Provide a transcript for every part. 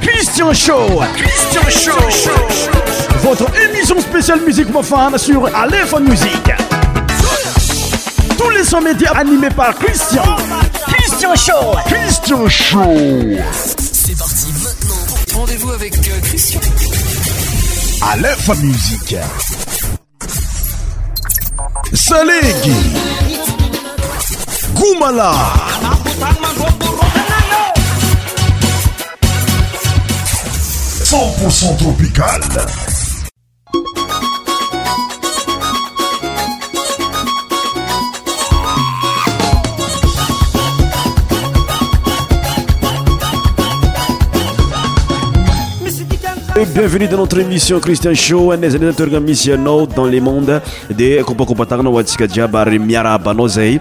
Christian Show. Christian Show. Votre émission spéciale musique profane sur Aléphone Music. Tous les 100 médias animés par Christian. Christian Show. Christian Show. C'est parti maintenant. Rendez-vous avec euh, Christian. Aléphone Musique. Salégui. Goumala. Ah, ah, ah, 100% tropical. Et bienvenue dans notre émission Christian Show, un des éditeurs missionnaires dans les mondes des Kopakopatarno Watsikadja Bari Miara Banozei.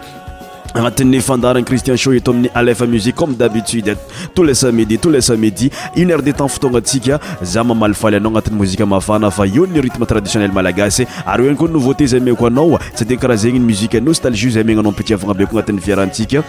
agnatin'ny fandarana christien show eto amin'ny alfa musique comme d' abitude tous les samedi tous les samedi une heure de temps fotoagna antsika za mamali faly anao agnatin'ny mozique mafana fa eony rythme traditionnel malagasy ary eoeny koa n nouveauté zay meko anao sy adia karaha zegny y muzique nostalgieo zay maignanao ampitiavagna be koa anatin'ny fiarantsika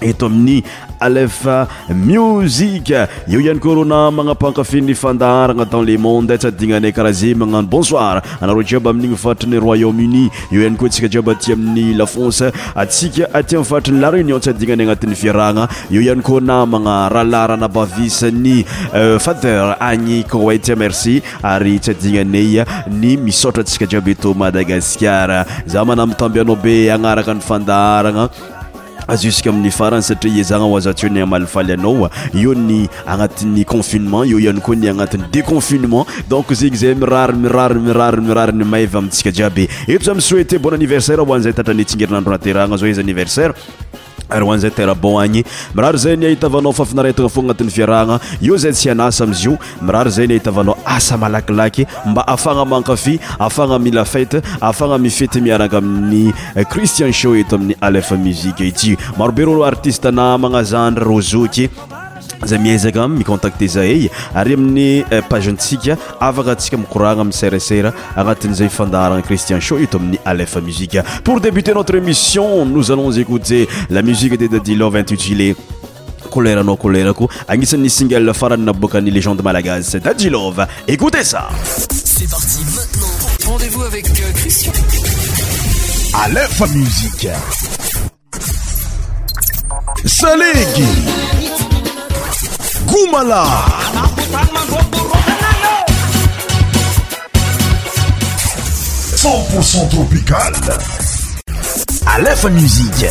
eto amin'ny alef muzik eo ihany korô namagna ampankafe ny fandaharagna dans le mondes tsy adignanay e, karaha zay magnano bonsoir anaro jiby amin'igny fatran'ny royaume-uni eo ihany koa tsika djiby ati amin'ny lafonse atsika ati amin fatran'ny la réunion tsy adignanay e agnatin'ny viaragna eo ihany ko namana rahalarana bavisny euh, faver any ko etia merci ary tsy adignanaya e, ny misotra atsika djiby eto madagasicar za manamitambyanao be agnaraka ny fandaharana jusque amin'ny farany satria ezana oazatsyo ny malifaly anao a io ny agnatin'ny confinement io ihany koa ny agnatin'ny déconfinement donc zegny zay mirary mirari mirari mirariny maivy amitsika jiabe eto za mi soate bon anniversaire hoanzay tatranetinyerinandro anatehragna zao izy anniversaire areoanizay terabon agny mirary zay ny ahita avanao fa finaretana fo agnatin'ny fiaraagna io zay tsy anasa amiizy io mirary zay ny ahita avanao asa malakilaky mba afagna mankafy afagna mila fety afagna mifety miaraka aminy eh, cristian sho eto amin'ny alefa muzike ity marobe rôo artiste namagnazandra rozoky zay miezaka micontacte zahay ary amin'ny christian show alefa musique pour débuter notre émission nous allons écouter la musique de Daddy Love intitulée koleranao kolerako agnisan'ny single légende malagasy écoutez ça c'est parti maintenant rendez-vous avec euh, Christian linfo Musique gomala courcnt tropical alefa music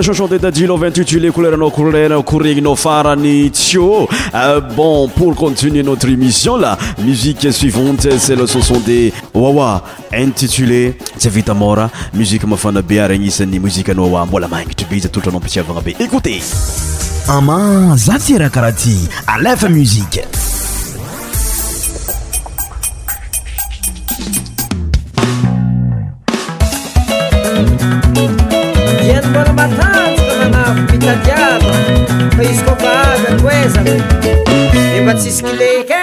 chachan de tajilv intitulé couleranao e koregninao farany tsio bon pour continuer notre émission la musique suivante cele soson de wawa intitulé tsy vita mora musiqe mafana bearegnisany muzike na awa mbola magitry be zy toltanao ampitsiavagna be écouté ama zatirahakaraha ty aleamsi namatάcτοana vitadiάdo poiσkopaveluezα ebaciσκileke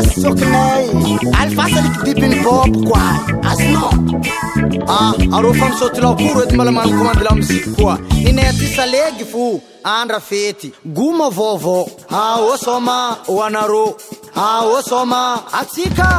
es soknay afasaliky dibiny bôpokoa azno arôo famisotylako roety mbala manikomandila miziky koa inaatysalegy fo andra fety goma vôva ôsôma oanarô ôsôma atsika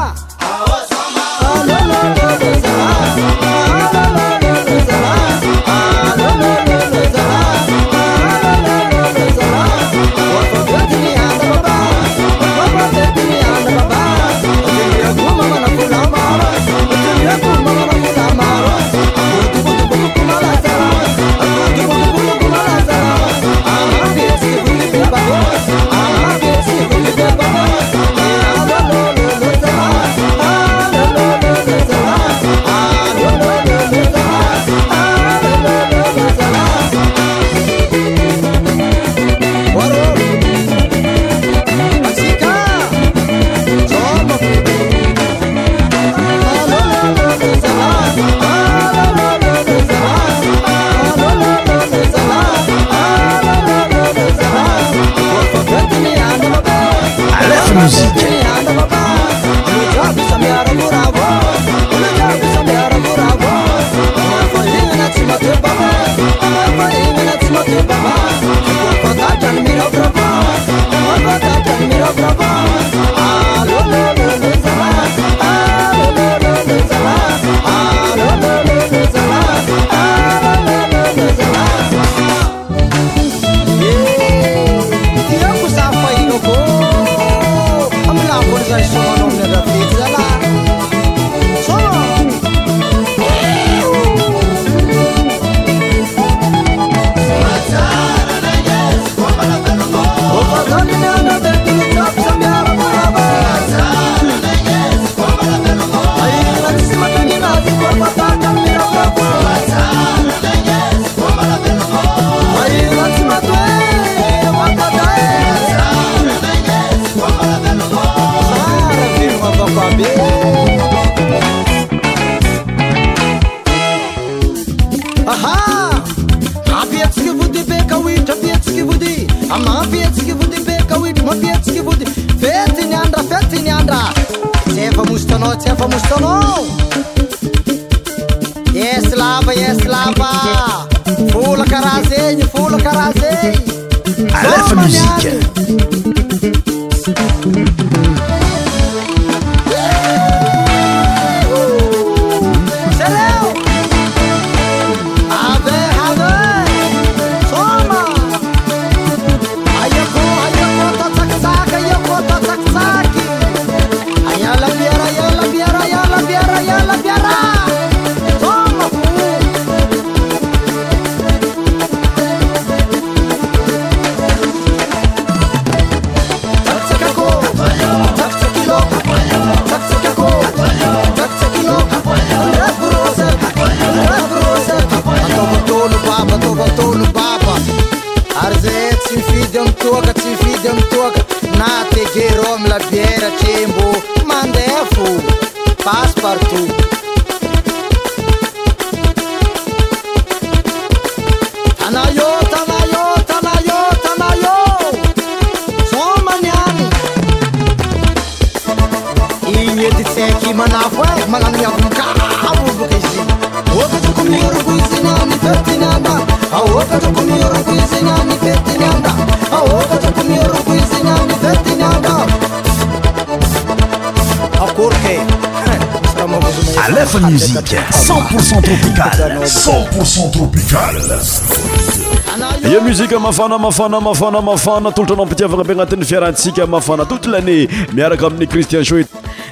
micenporcent tropical ceporcenttropicaleia muzika mafana mafana mafana mafana tolotranao ampitiavana ambe agnatin'ny fiarahantsika mafana toto lanné miaraka amin'ny christien showe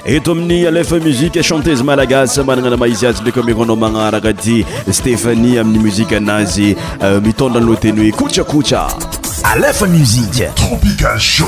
eto amin'ny alefa muzike chanteze malagasy manana aa maizy azy ndraiky ameko anao magnaraka aty stephanie amin'ny muzika anazy euh, mitondranyloateny hoe kotsakotsa alefa muzika ropicalh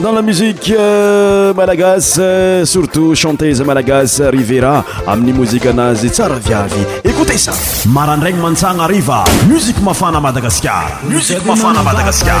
dans la musiqe euh, malagas euh, surtout chantéza malagas rivera amin'ny mozika anazy tsara viavy écoutesa marandraigny mantsagna ariva musiko mafana madagasikara musik mafana madagasikar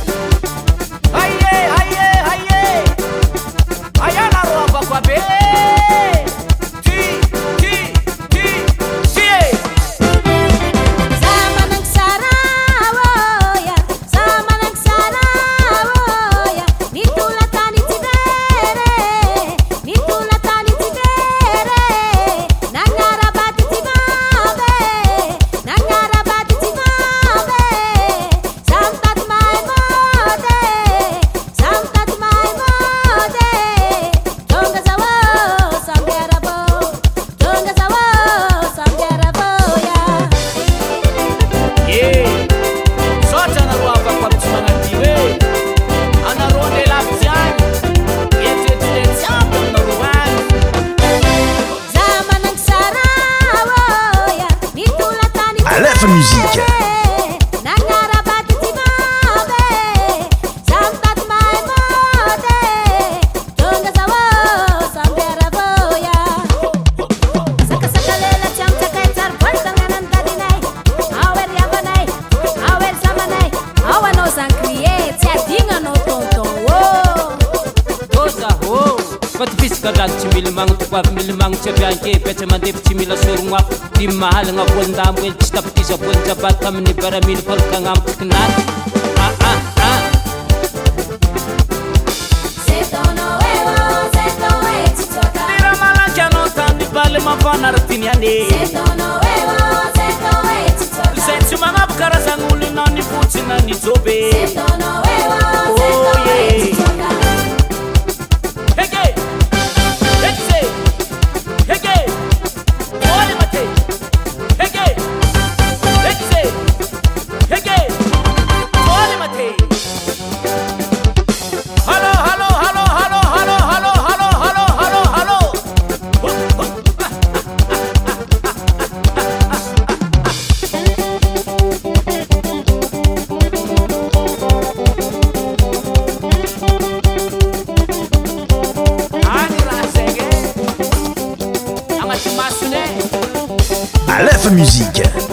Musique.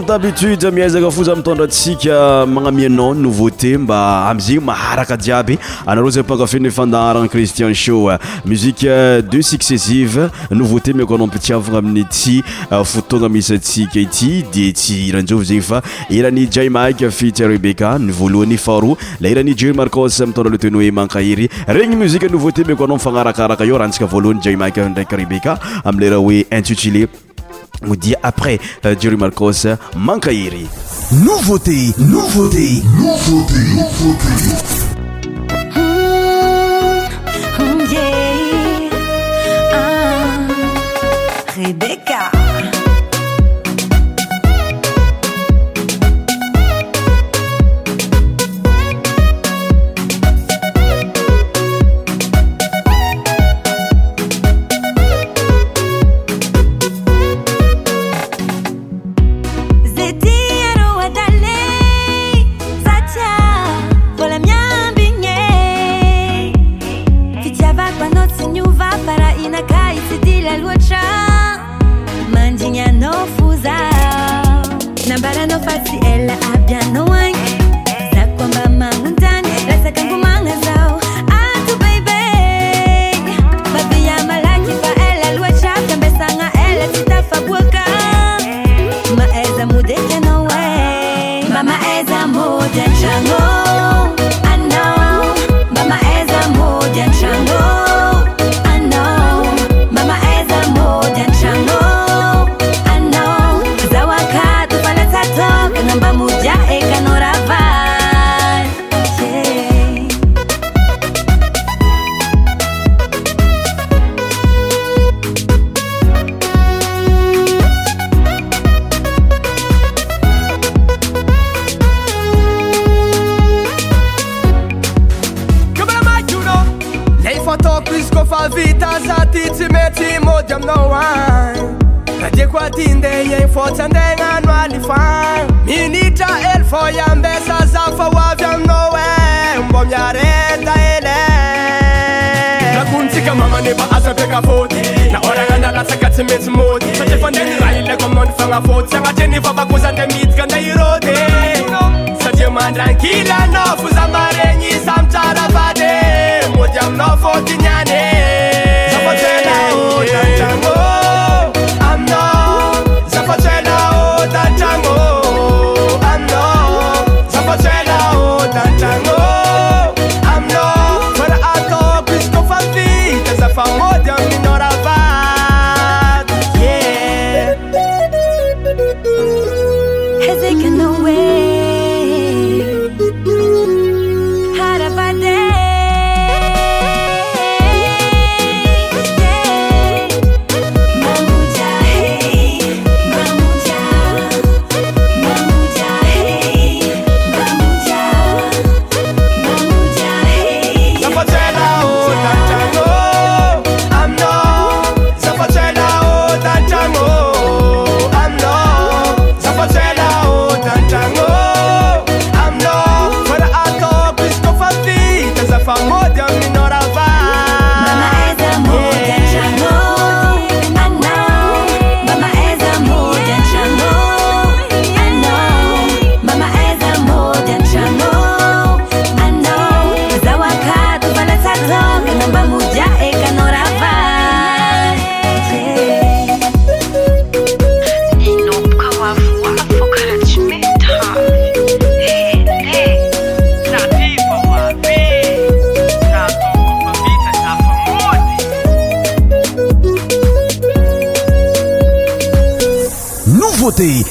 itmizaka fo za mitondra tsika manamianao nouveauté mba amzegny maraka jiaby aareo zay pankafinfandaharana christian sh mu euh, dx successienouveuté mik aao piiafana amin'ytytoana euh, misyska ity d tsy iranov zegny fa iranyjmaik fity rebecka yvlohany far lairanyjery marcosmtnra ltey oe mankahery regny muzie nouvuté miko anao ifanarakaraka o raha tsika volohanyjmak ndraky rebecka amlerh oe ilé vous dit après euh, Jerry Marcos, Mankairi. Nouveauté, nouveauté, nouveauté, nouveauté. neighbor as a bigger food. Now all I got to get to meet mood. So if I'm then right, like I'm on the finger food. So I'm getting if I'm a cousin, then meet gonna you road. So you man, tranquila, no, who's a marini, some chara bade. Mood, you're not for the nyane. So for the nyane, you're not for the nyane.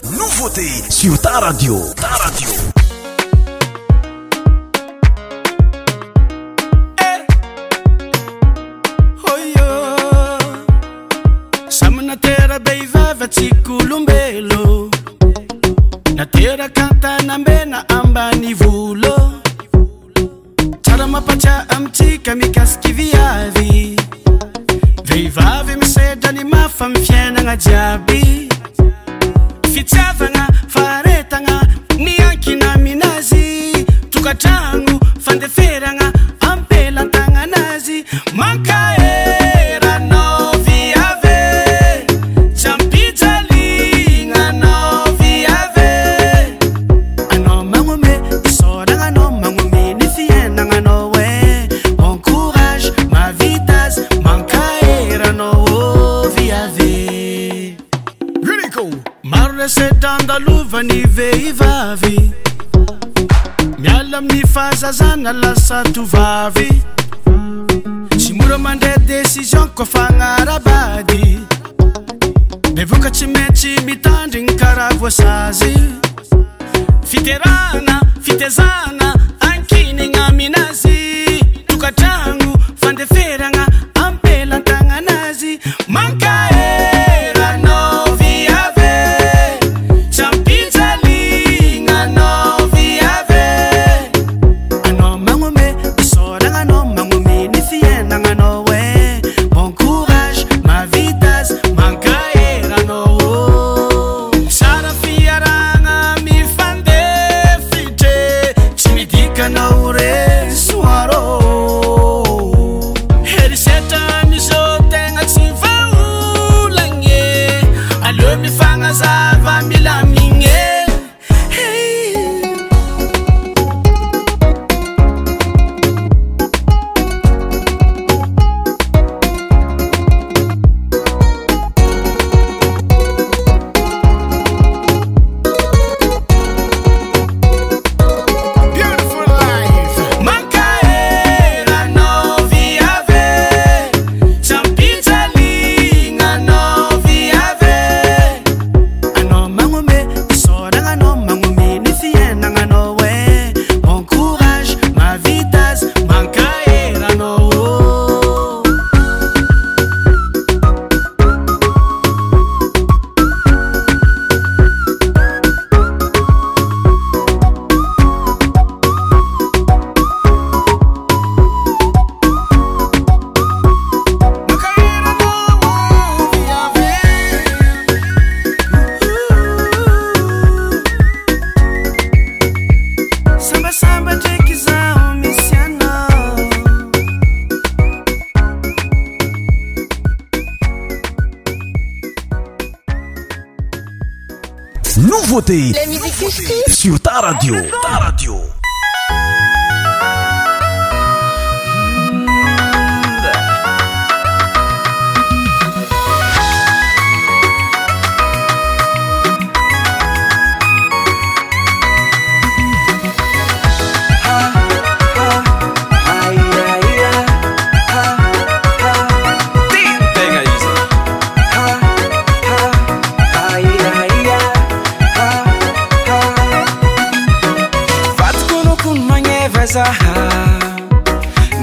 no vote sur ta radiو ta radiو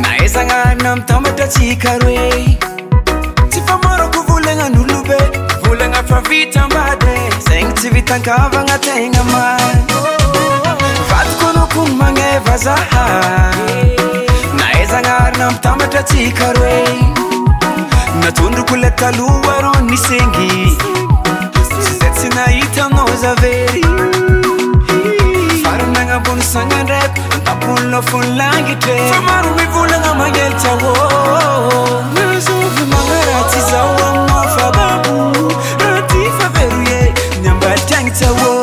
naazagnaarina amiy tamatra tsika roe tsy fa maroko volagnan'olobe volagnafavita mbady zegny tsy vitangavagna tegna ma fatokonokony maneva zaha nahazagnaarina amy tamatra tsika roe natondroko la taloaron misengy sy zay tsy nahitaina zavery faranagnambonysanandrako pulo fulangite tumaru mivula nga magelta wo mizuvi mangaratiza wa mafababu ratifa veruye nyambatangita wo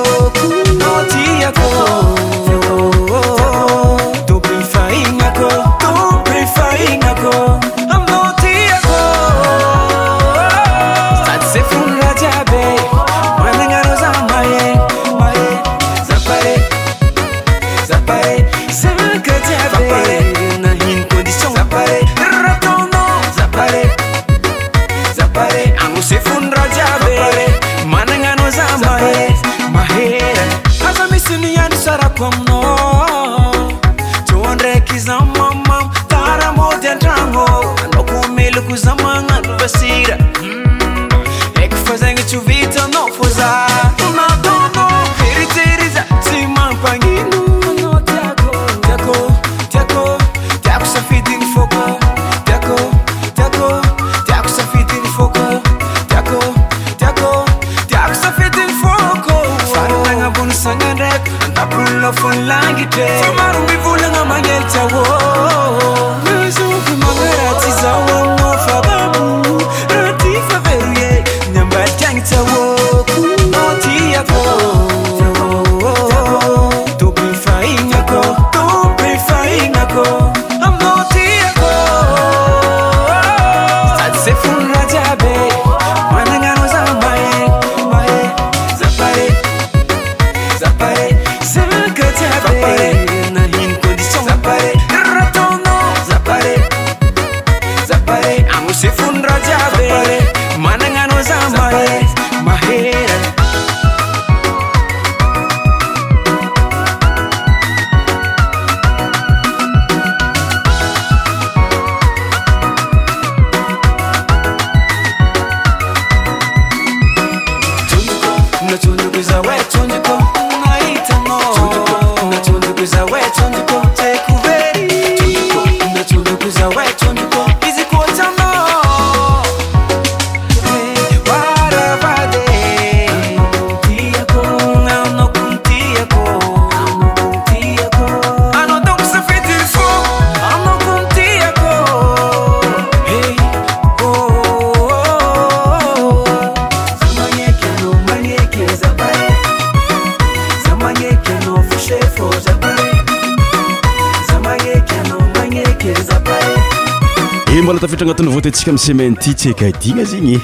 am samaine ty tsya kadina zgny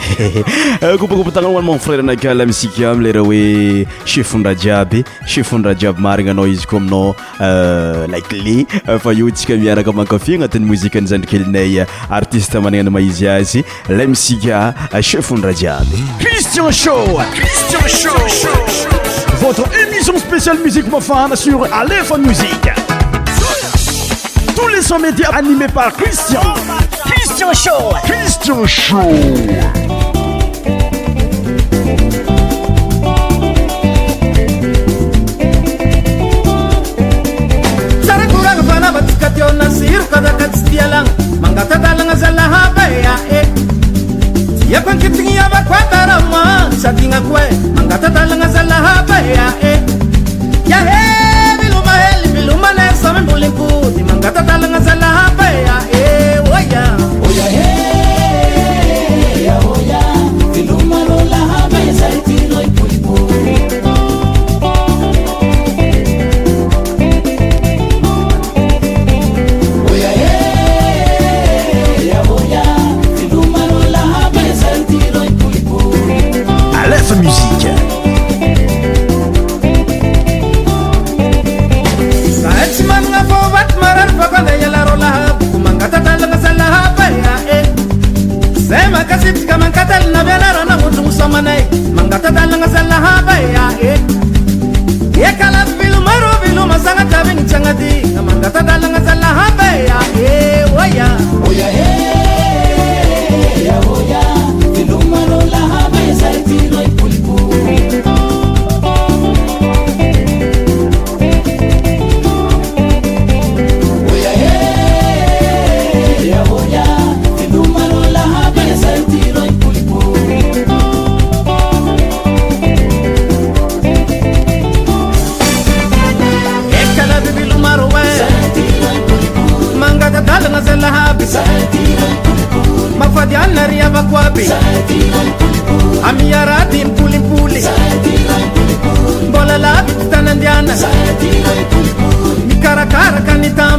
koupakopa e. eh, tagnaa monfrère anakala misika amlere hoe sefondra jiaby shefondra jiaby marina anao izy koa aminao eh, lkle eh, fa eo tsika miaraka ankafe anatin'y mozikeanzandrikelinay artiste mananaa maizy azy la misika se fondra jiabycriian Christian Show. Christian Show. katsialanga mangatadalanga zalahabaya e tiapankitingiavakwataramwa sadingakwe mangatadalanga zalahabaya eh. I'm gonna Kamangata Dala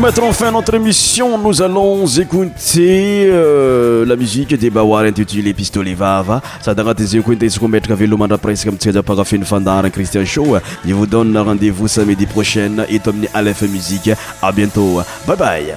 metre enfin notre émission nous allons écouter euh, la musique de bahwar intitule pistole vava sady agnatin'zay koa intaisa ko metraka avelomandra presqe amintsika jipahkafeny fandarany christian show ni vous donne rendezvous samedi prochaine eto amin'ny alf musique a bientôt byebay